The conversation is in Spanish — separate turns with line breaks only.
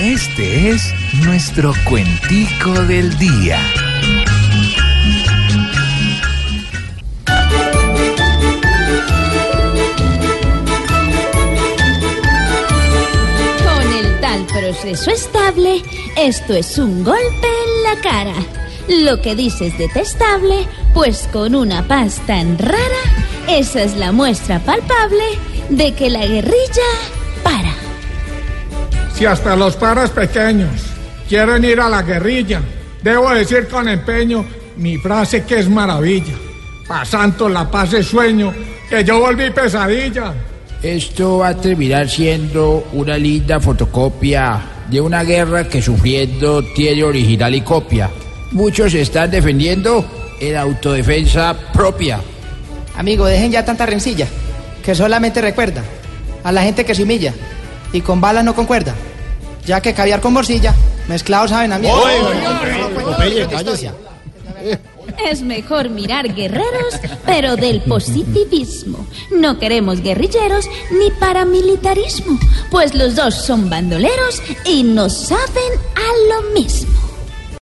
Este es nuestro cuentico del día.
proceso estable, esto es un golpe en la cara. Lo que dices detestable, pues con una paz tan rara, esa es la muestra palpable de que la guerrilla.
Si hasta los paras pequeños quieren ir a la guerrilla, debo decir con empeño mi frase que es maravilla. Pasando la paz de sueño, que yo volví pesadilla.
Esto va a terminar siendo una linda fotocopia de una guerra que sufriendo tiene original y copia. Muchos están defendiendo en autodefensa propia.
Amigo, dejen ya tanta rencilla, que solamente recuerda a la gente que se humilla y con balas no concuerda, ya que caviar con morcilla, mezclados saben a mí.
Es mejor mirar guerreros, pero del positivismo. No queremos guerrilleros ni paramilitarismo, pues los dos son bandoleros y no saben a lo mismo.